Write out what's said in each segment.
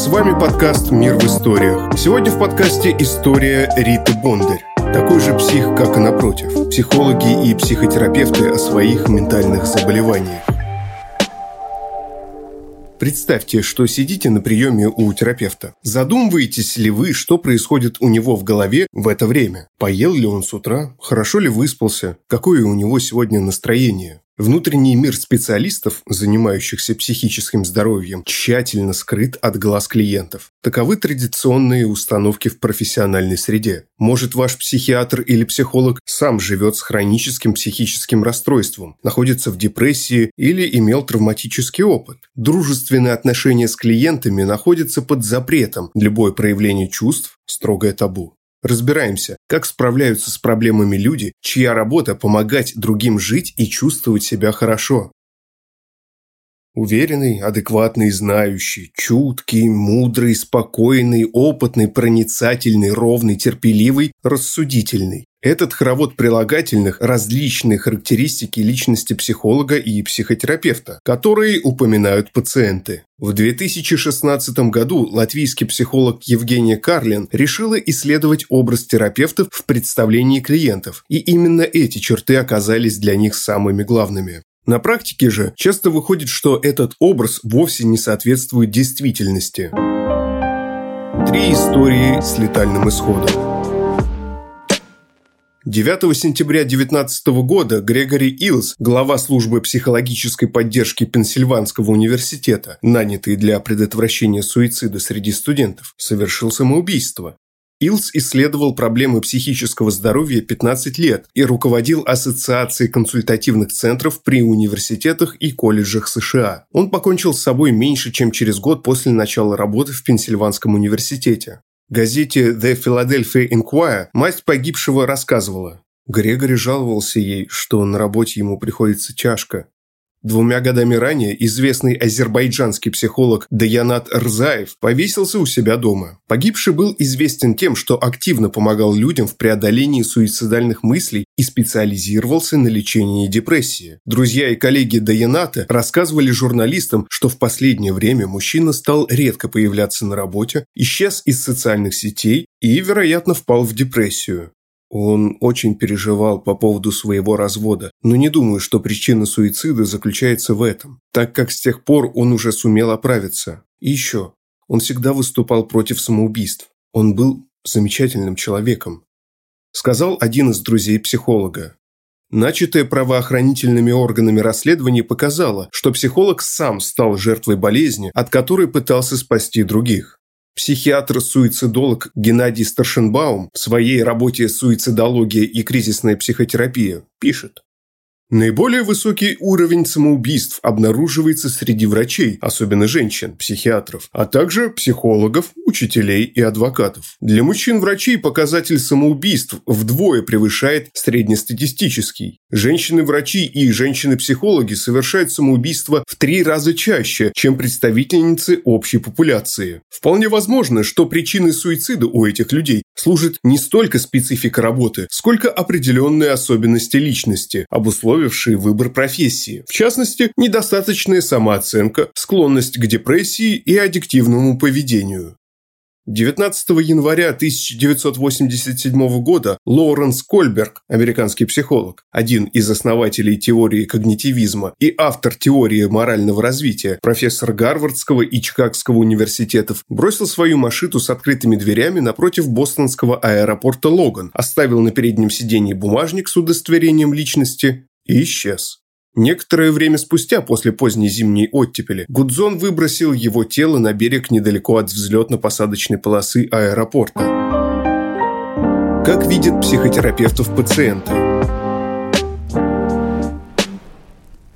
С вами подкаст «Мир в историях». Сегодня в подкасте история Риты Бондарь. Такой же псих, как и напротив. Психологи и психотерапевты о своих ментальных заболеваниях. Представьте, что сидите на приеме у терапевта. Задумываетесь ли вы, что происходит у него в голове в это время? Поел ли он с утра? Хорошо ли выспался? Какое у него сегодня настроение? Внутренний мир специалистов, занимающихся психическим здоровьем, тщательно скрыт от глаз клиентов. Таковы традиционные установки в профессиональной среде. Может, ваш психиатр или психолог сам живет с хроническим психическим расстройством, находится в депрессии или имел травматический опыт. Дружественные отношения с клиентами находятся под запретом. Любое проявление чувств – строгое табу. Разбираемся, как справляются с проблемами люди, чья работа – помогать другим жить и чувствовать себя хорошо. Уверенный, адекватный, знающий, чуткий, мудрый, спокойный, опытный, проницательный, ровный, терпеливый, рассудительный. Этот хоровод прилагательных – различные характеристики личности психолога и психотерапевта, которые упоминают пациенты. В 2016 году латвийский психолог Евгения Карлин решила исследовать образ терапевтов в представлении клиентов, и именно эти черты оказались для них самыми главными. На практике же часто выходит, что этот образ вовсе не соответствует действительности. Три истории с летальным исходом. 9 сентября 2019 года Грегори Илс, глава службы психологической поддержки Пенсильванского университета, нанятый для предотвращения суицида среди студентов, совершил самоубийство. Илс исследовал проблемы психического здоровья 15 лет и руководил Ассоциацией консультативных центров при университетах и колледжах США. Он покончил с собой меньше, чем через год после начала работы в Пенсильванском университете газете The Philadelphia Inquirer мать погибшего рассказывала. Грегори жаловался ей, что на работе ему приходится тяжко. Двумя годами ранее известный азербайджанский психолог Даянат Рзаев повесился у себя дома. Погибший был известен тем, что активно помогал людям в преодолении суицидальных мыслей и специализировался на лечении депрессии. Друзья и коллеги Даяната рассказывали журналистам, что в последнее время мужчина стал редко появляться на работе, исчез из социальных сетей и, вероятно, впал в депрессию. Он очень переживал по поводу своего развода, но не думаю, что причина суицида заключается в этом, так как с тех пор он уже сумел оправиться. И еще, он всегда выступал против самоубийств. Он был замечательным человеком. Сказал один из друзей психолога. Начатое правоохранительными органами расследование показало, что психолог сам стал жертвой болезни, от которой пытался спасти других. Психиатр-суицидолог Геннадий Старшенбаум в своей работе «Суицидология и кризисная психотерапия» пишет. Наиболее высокий уровень самоубийств обнаруживается среди врачей, особенно женщин, психиатров, а также психологов, учителей и адвокатов. Для мужчин-врачей показатель самоубийств вдвое превышает среднестатистический. Женщины-врачи и женщины-психологи совершают самоубийство в три раза чаще, чем представительницы общей популяции. Вполне возможно, что причиной суицида у этих людей служит не столько специфика работы, сколько определенные особенности личности, обусловленные обусловившие выбор профессии. В частности, недостаточная самооценка, склонность к депрессии и аддиктивному поведению. 19 января 1987 года Лоуренс Кольберг, американский психолог, один из основателей теории когнитивизма и автор теории морального развития, профессор Гарвардского и Чикагского университетов, бросил свою машину с открытыми дверями напротив бостонского аэропорта Логан, оставил на переднем сиденье бумажник с удостоверением личности и исчез. Некоторое время спустя, после поздней зимней оттепели, Гудзон выбросил его тело на берег недалеко от взлетно-посадочной полосы аэропорта. Как видят психотерапевтов пациенты?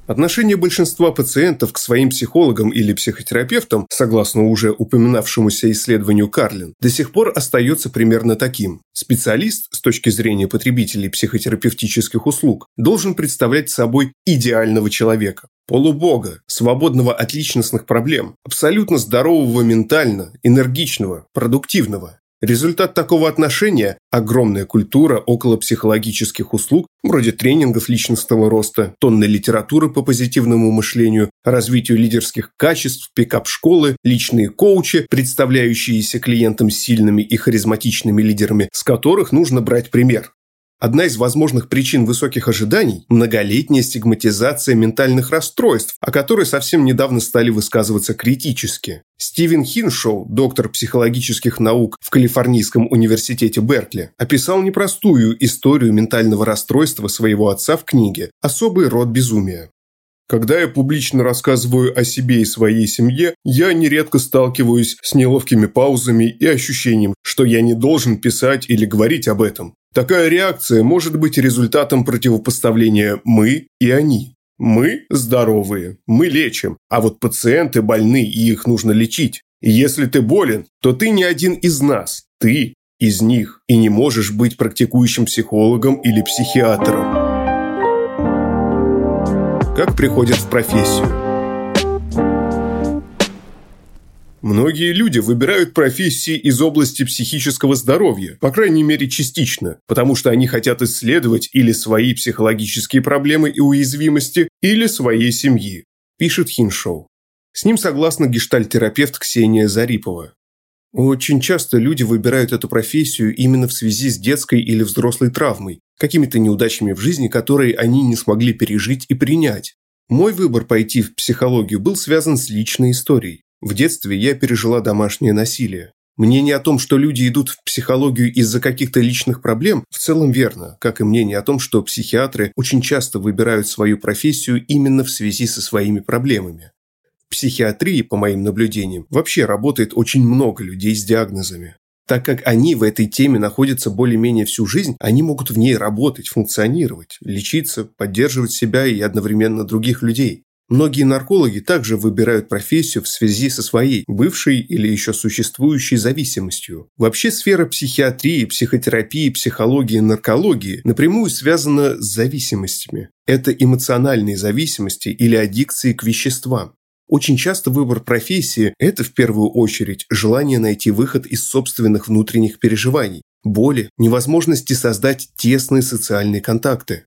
Отношение большинства пациентов к своим психологам или психотерапевтам, согласно уже упоминавшемуся исследованию Карлин, до сих пор остается примерно таким. Специалист, с точки зрения потребителей психотерапевтических услуг, должен представлять собой идеального человека. Полубога, свободного от личностных проблем, абсолютно здорового ментально, энергичного, продуктивного. Результат такого отношения – огромная культура около психологических услуг, вроде тренингов личностного роста, тонны литературы по позитивному мышлению, развитию лидерских качеств, пикап-школы, личные коучи, представляющиеся клиентам сильными и харизматичными лидерами, с которых нужно брать пример. Одна из возможных причин высоких ожиданий – многолетняя стигматизация ментальных расстройств, о которой совсем недавно стали высказываться критически. Стивен Хиншоу, доктор психологических наук в Калифорнийском университете Беркли, описал непростую историю ментального расстройства своего отца в книге «Особый род безумия». Когда я публично рассказываю о себе и своей семье, я нередко сталкиваюсь с неловкими паузами и ощущением, что я не должен писать или говорить об этом. Такая реакция может быть результатом противопоставления «мы» и «они». Мы здоровые, мы лечим, а вот пациенты больны и их нужно лечить. Если ты болен, то ты не один из нас, ты из них, и не можешь быть практикующим психологом или психиатром. Как приходят в профессию? Многие люди выбирают профессии из области психического здоровья, по крайней мере частично, потому что они хотят исследовать или свои психологические проблемы и уязвимости, или своей семьи, пишет Хиншоу. С ним согласна гештальтерапевт Ксения Зарипова. Очень часто люди выбирают эту профессию именно в связи с детской или взрослой травмой, какими-то неудачами в жизни, которые они не смогли пережить и принять. Мой выбор пойти в психологию был связан с личной историей. В детстве я пережила домашнее насилие. Мнение о том, что люди идут в психологию из-за каких-то личных проблем, в целом верно, как и мнение о том, что психиатры очень часто выбирают свою профессию именно в связи со своими проблемами. В психиатрии, по моим наблюдениям, вообще работает очень много людей с диагнозами. Так как они в этой теме находятся более-менее всю жизнь, они могут в ней работать, функционировать, лечиться, поддерживать себя и одновременно других людей. Многие наркологи также выбирают профессию в связи со своей бывшей или еще существующей зависимостью. Вообще сфера психиатрии, психотерапии, психологии наркологии напрямую связана с зависимостями. Это эмоциональные зависимости или аддикции к веществам. Очень часто выбор профессии – это в первую очередь желание найти выход из собственных внутренних переживаний, боли, невозможности создать тесные социальные контакты.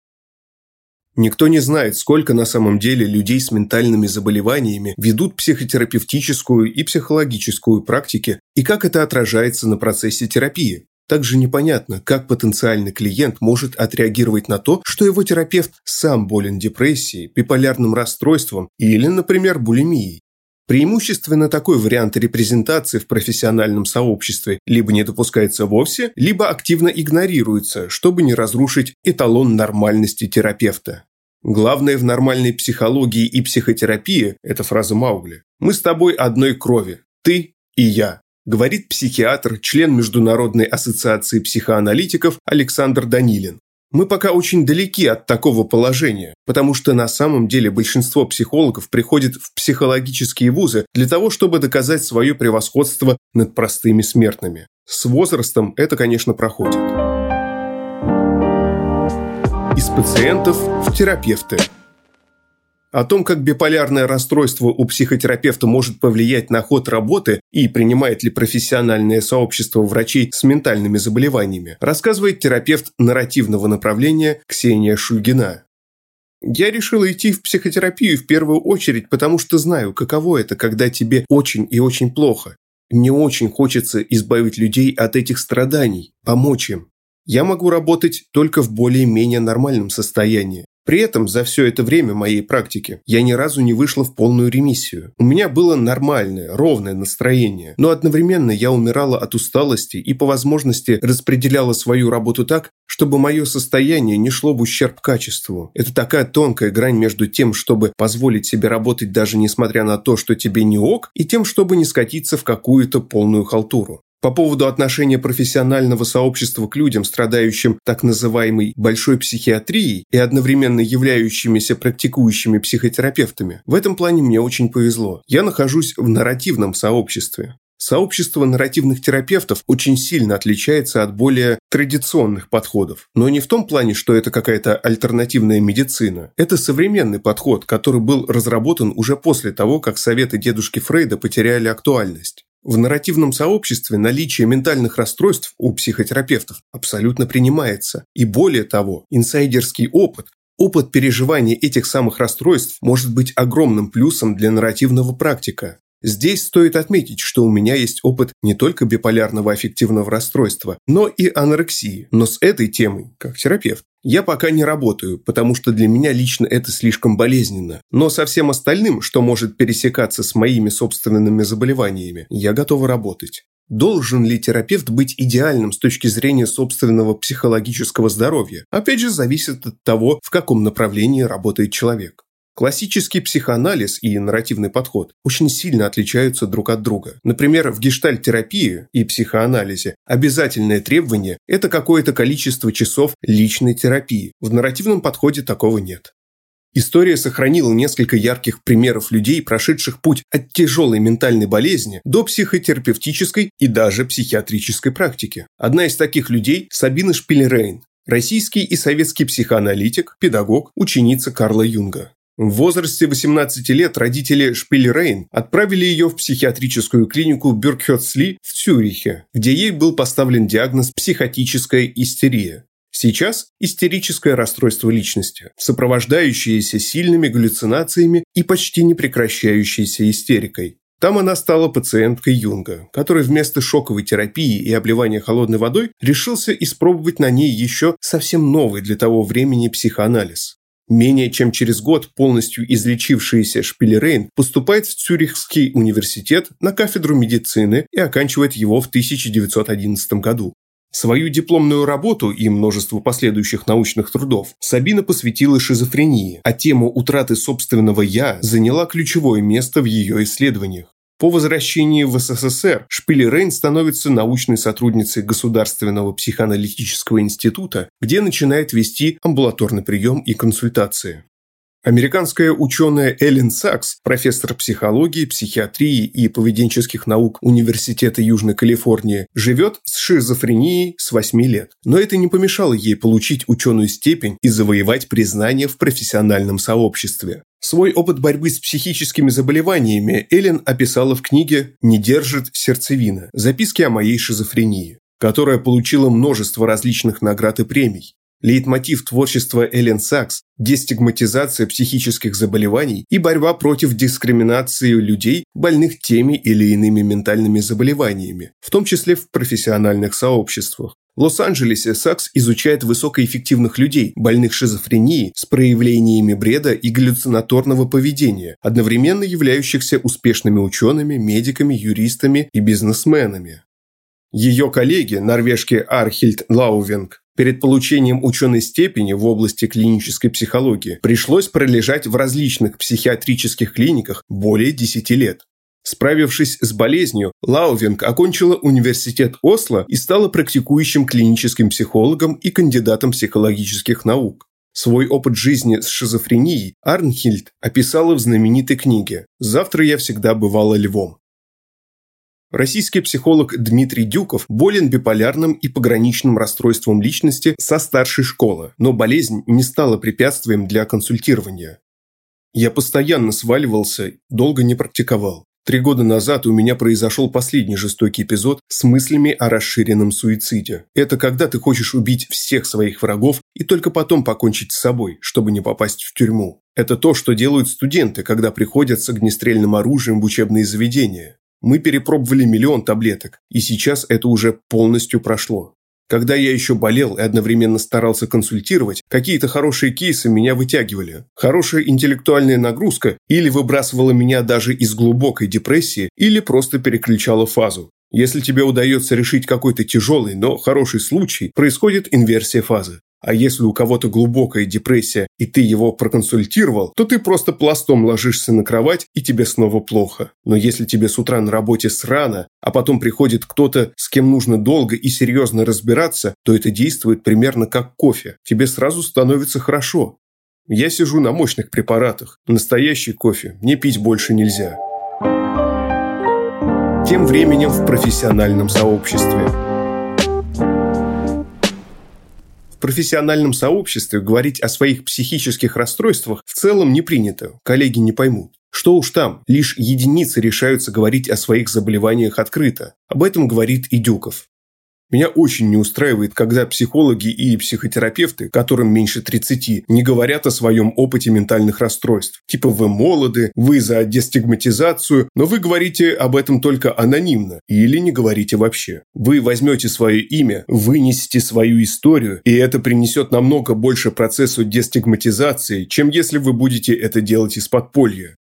Никто не знает, сколько на самом деле людей с ментальными заболеваниями ведут психотерапевтическую и психологическую практики и как это отражается на процессе терапии. Также непонятно, как потенциальный клиент может отреагировать на то, что его терапевт сам болен депрессией, биполярным расстройством или, например, булимией. Преимущественно такой вариант репрезентации в профессиональном сообществе либо не допускается вовсе, либо активно игнорируется, чтобы не разрушить эталон нормальности терапевта. Главное в нормальной психологии и психотерапии – это фраза Маугли. «Мы с тобой одной крови, ты и я», говорит психиатр, член Международной ассоциации психоаналитиков Александр Данилин. Мы пока очень далеки от такого положения, потому что на самом деле большинство психологов приходит в психологические вузы для того, чтобы доказать свое превосходство над простыми смертными. С возрастом это, конечно, проходит. Из пациентов в терапевты – о том, как биполярное расстройство у психотерапевта может повлиять на ход работы и принимает ли профессиональное сообщество врачей с ментальными заболеваниями, рассказывает терапевт нарративного направления Ксения Шульгина. Я решила идти в психотерапию в первую очередь, потому что знаю, каково это, когда тебе очень и очень плохо. Мне очень хочется избавить людей от этих страданий, помочь им. Я могу работать только в более-менее нормальном состоянии. При этом за все это время моей практики я ни разу не вышла в полную ремиссию. У меня было нормальное, ровное настроение, но одновременно я умирала от усталости и по возможности распределяла свою работу так, чтобы мое состояние не шло в ущерб качеству. Это такая тонкая грань между тем, чтобы позволить себе работать даже несмотря на то, что тебе не ок, и тем, чтобы не скатиться в какую-то полную халтуру. По поводу отношения профессионального сообщества к людям, страдающим так называемой «большой психиатрией» и одновременно являющимися практикующими психотерапевтами, в этом плане мне очень повезло. Я нахожусь в нарративном сообществе. Сообщество нарративных терапевтов очень сильно отличается от более традиционных подходов. Но не в том плане, что это какая-то альтернативная медицина. Это современный подход, который был разработан уже после того, как советы дедушки Фрейда потеряли актуальность. В нарративном сообществе наличие ментальных расстройств у психотерапевтов абсолютно принимается. И более того, инсайдерский опыт, опыт переживания этих самых расстройств может быть огромным плюсом для нарративного практика. Здесь стоит отметить, что у меня есть опыт не только биполярного аффективного расстройства, но и анорексии. Но с этой темой, как терапевт, я пока не работаю, потому что для меня лично это слишком болезненно. Но со всем остальным, что может пересекаться с моими собственными заболеваниями, я готова работать. Должен ли терапевт быть идеальным с точки зрения собственного психологического здоровья? Опять же, зависит от того, в каком направлении работает человек. Классический психоанализ и нарративный подход очень сильно отличаются друг от друга. Например, в гештальт-терапии и психоанализе обязательное требование – это какое-то количество часов личной терапии. В нарративном подходе такого нет. История сохранила несколько ярких примеров людей, прошедших путь от тяжелой ментальной болезни до психотерапевтической и даже психиатрической практики. Одна из таких людей – Сабина Шпильрейн, российский и советский психоаналитик, педагог, ученица Карла Юнга. В возрасте 18 лет родители Шпильрейн отправили ее в психиатрическую клинику Бюркхёцли в Цюрихе, где ей был поставлен диагноз психотическая истерия. Сейчас истерическое расстройство личности, сопровождающееся сильными галлюцинациями и почти не прекращающейся истерикой. Там она стала пациенткой Юнга, который вместо шоковой терапии и обливания холодной водой решился испробовать на ней еще совсем новый для того времени психоанализ. Менее чем через год полностью излечившаяся Шпилерейн поступает в Цюрихский университет на кафедру медицины и оканчивает его в 1911 году. Свою дипломную работу и множество последующих научных трудов Сабина посвятила шизофрении, а тему утраты собственного «я» заняла ключевое место в ее исследованиях. По возвращении в СССР Шпилерейн становится научной сотрудницей Государственного психоаналитического института, где начинает вести амбулаторный прием и консультации. Американская ученая Эллен Сакс, профессор психологии, психиатрии и поведенческих наук Университета Южной Калифорнии, живет с шизофренией с 8 лет. Но это не помешало ей получить ученую степень и завоевать признание в профессиональном сообществе. Свой опыт борьбы с психическими заболеваниями Эллен описала в книге «Не держит сердцевина. Записки о моей шизофрении», которая получила множество различных наград и премий. Лейтмотив творчества Эллен Сакс – дестигматизация психических заболеваний и борьба против дискриминации людей, больных теми или иными ментальными заболеваниями, в том числе в профессиональных сообществах. В Лос-Анджелесе Сакс изучает высокоэффективных людей, больных шизофренией, с проявлениями бреда и галлюцинаторного поведения, одновременно являющихся успешными учеными, медиками, юристами и бизнесменами. Ее коллеги, норвежки Арнхильд Лаувенг, перед получением ученой степени в области клинической психологии пришлось пролежать в различных психиатрических клиниках более 10 лет. Справившись с болезнью, Лаувенг окончила университет Осло и стала практикующим клиническим психологом и кандидатом психологических наук. Свой опыт жизни с шизофренией Арнхильд описала в знаменитой книге «Завтра я всегда бывала львом». Российский психолог Дмитрий Дюков болен биполярным и пограничным расстройством личности со старшей школы, но болезнь не стала препятствием для консультирования. Я постоянно сваливался, долго не практиковал. Три года назад у меня произошел последний жестокий эпизод с мыслями о расширенном суициде. Это когда ты хочешь убить всех своих врагов и только потом покончить с собой, чтобы не попасть в тюрьму. Это то, что делают студенты, когда приходят с огнестрельным оружием в учебные заведения. Мы перепробовали миллион таблеток, и сейчас это уже полностью прошло. Когда я еще болел и одновременно старался консультировать, какие-то хорошие кейсы меня вытягивали. Хорошая интеллектуальная нагрузка или выбрасывала меня даже из глубокой депрессии, или просто переключала фазу. Если тебе удается решить какой-то тяжелый, но хороший случай, происходит инверсия фазы. А если у кого-то глубокая депрессия, и ты его проконсультировал, то ты просто пластом ложишься на кровать, и тебе снова плохо. Но если тебе с утра на работе срано, а потом приходит кто-то, с кем нужно долго и серьезно разбираться, то это действует примерно как кофе. Тебе сразу становится хорошо. Я сижу на мощных препаратах. Настоящий кофе мне пить больше нельзя. Тем временем в профессиональном сообществе – В профессиональном сообществе говорить о своих психических расстройствах в целом не принято, коллеги не поймут. Что уж там, лишь единицы решаются говорить о своих заболеваниях открыто. Об этом говорит и Дюков. Меня очень не устраивает, когда психологи и психотерапевты, которым меньше 30, не говорят о своем опыте ментальных расстройств. Типа вы молоды, вы за дестигматизацию, но вы говорите об этом только анонимно или не говорите вообще. Вы возьмете свое имя, вынесете свою историю, и это принесет намного больше процессу дестигматизации, чем если вы будете это делать из подполья.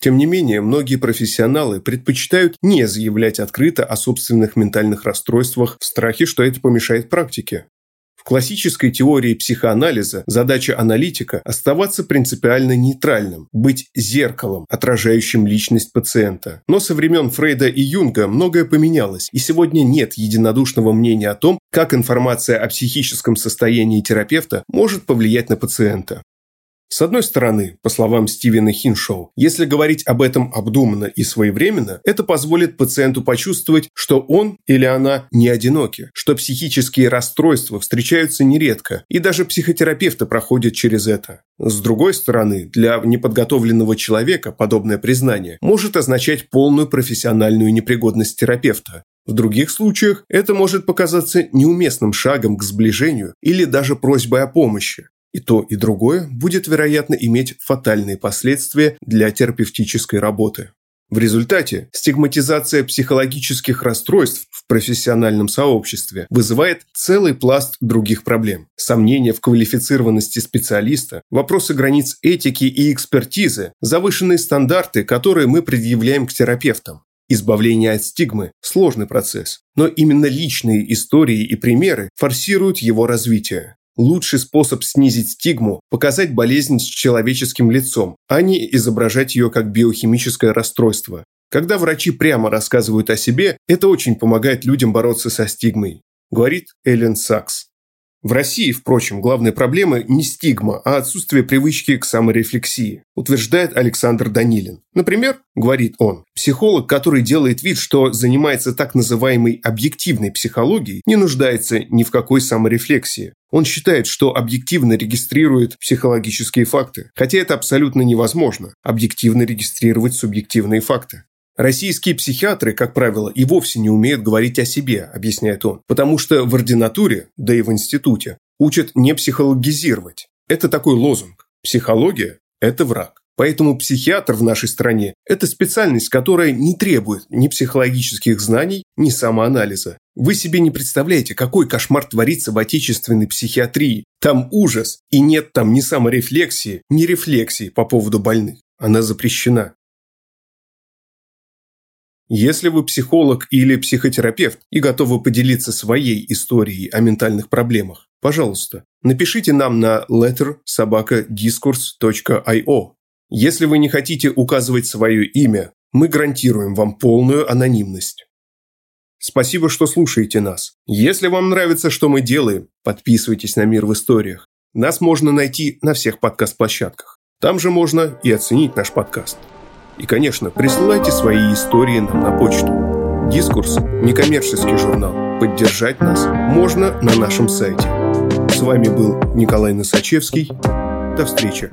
Тем не менее, многие профессионалы предпочитают не заявлять открыто о собственных ментальных расстройствах в страхе, что это помешает практике. В классической теории психоанализа задача аналитика – оставаться принципиально нейтральным, быть зеркалом, отражающим личность пациента. Но со времен Фрейда и Юнга многое поменялось, и сегодня нет единодушного мнения о том, как информация о психическом состоянии терапевта может повлиять на пациента. С одной стороны, по словам Стивена Хиншоу, если говорить об этом обдуманно и своевременно, это позволит пациенту почувствовать, что он или она не одиноки, что психические расстройства встречаются нередко, и даже психотерапевты проходят через это. С другой стороны, для неподготовленного человека подобное признание может означать полную профессиональную непригодность терапевта, в других случаях это может показаться неуместным шагом к сближению или даже просьбой о помощи. И то, и другое будет, вероятно, иметь фатальные последствия для терапевтической работы. В результате стигматизация психологических расстройств в профессиональном сообществе вызывает целый пласт других проблем. Сомнения в квалифицированности специалиста, вопросы границ этики и экспертизы, завышенные стандарты, которые мы предъявляем к терапевтам. Избавление от стигмы – сложный процесс, но именно личные истории и примеры форсируют его развитие. Лучший способ снизить стигму – показать болезнь с человеческим лицом, а не изображать ее как биохимическое расстройство. Когда врачи прямо рассказывают о себе, это очень помогает людям бороться со стигмой, говорит Эллен Сакс. В России, впрочем, главная проблема не стигма, а отсутствие привычки к саморефлексии, утверждает Александр Данилин. Например, говорит он, психолог, который делает вид, что занимается так называемой объективной психологией, не нуждается ни в какой саморефлексии. Он считает, что объективно регистрирует психологические факты, хотя это абсолютно невозможно – объективно регистрировать субъективные факты. Российские психиатры, как правило, и вовсе не умеют говорить о себе, объясняет он, потому что в ординатуре, да и в институте, учат не психологизировать. Это такой лозунг. Психология – это враг. Поэтому психиатр в нашей стране – это специальность, которая не требует ни психологических знаний, ни самоанализа. Вы себе не представляете, какой кошмар творится в отечественной психиатрии. Там ужас, и нет там ни саморефлексии, ни рефлексии по поводу больных. Она запрещена. Если вы психолог или психотерапевт и готовы поделиться своей историей о ментальных проблемах, пожалуйста, напишите нам на lettersobakadiscourse.io. Если вы не хотите указывать свое имя, мы гарантируем вам полную анонимность. Спасибо, что слушаете нас. Если вам нравится, что мы делаем, подписывайтесь на «Мир в историях». Нас можно найти на всех подкаст-площадках. Там же можно и оценить наш подкаст. И, конечно, присылайте свои истории нам на почту. Дискурс – некоммерческий журнал. Поддержать нас можно на нашем сайте. С вами был Николай Носачевский. До встречи.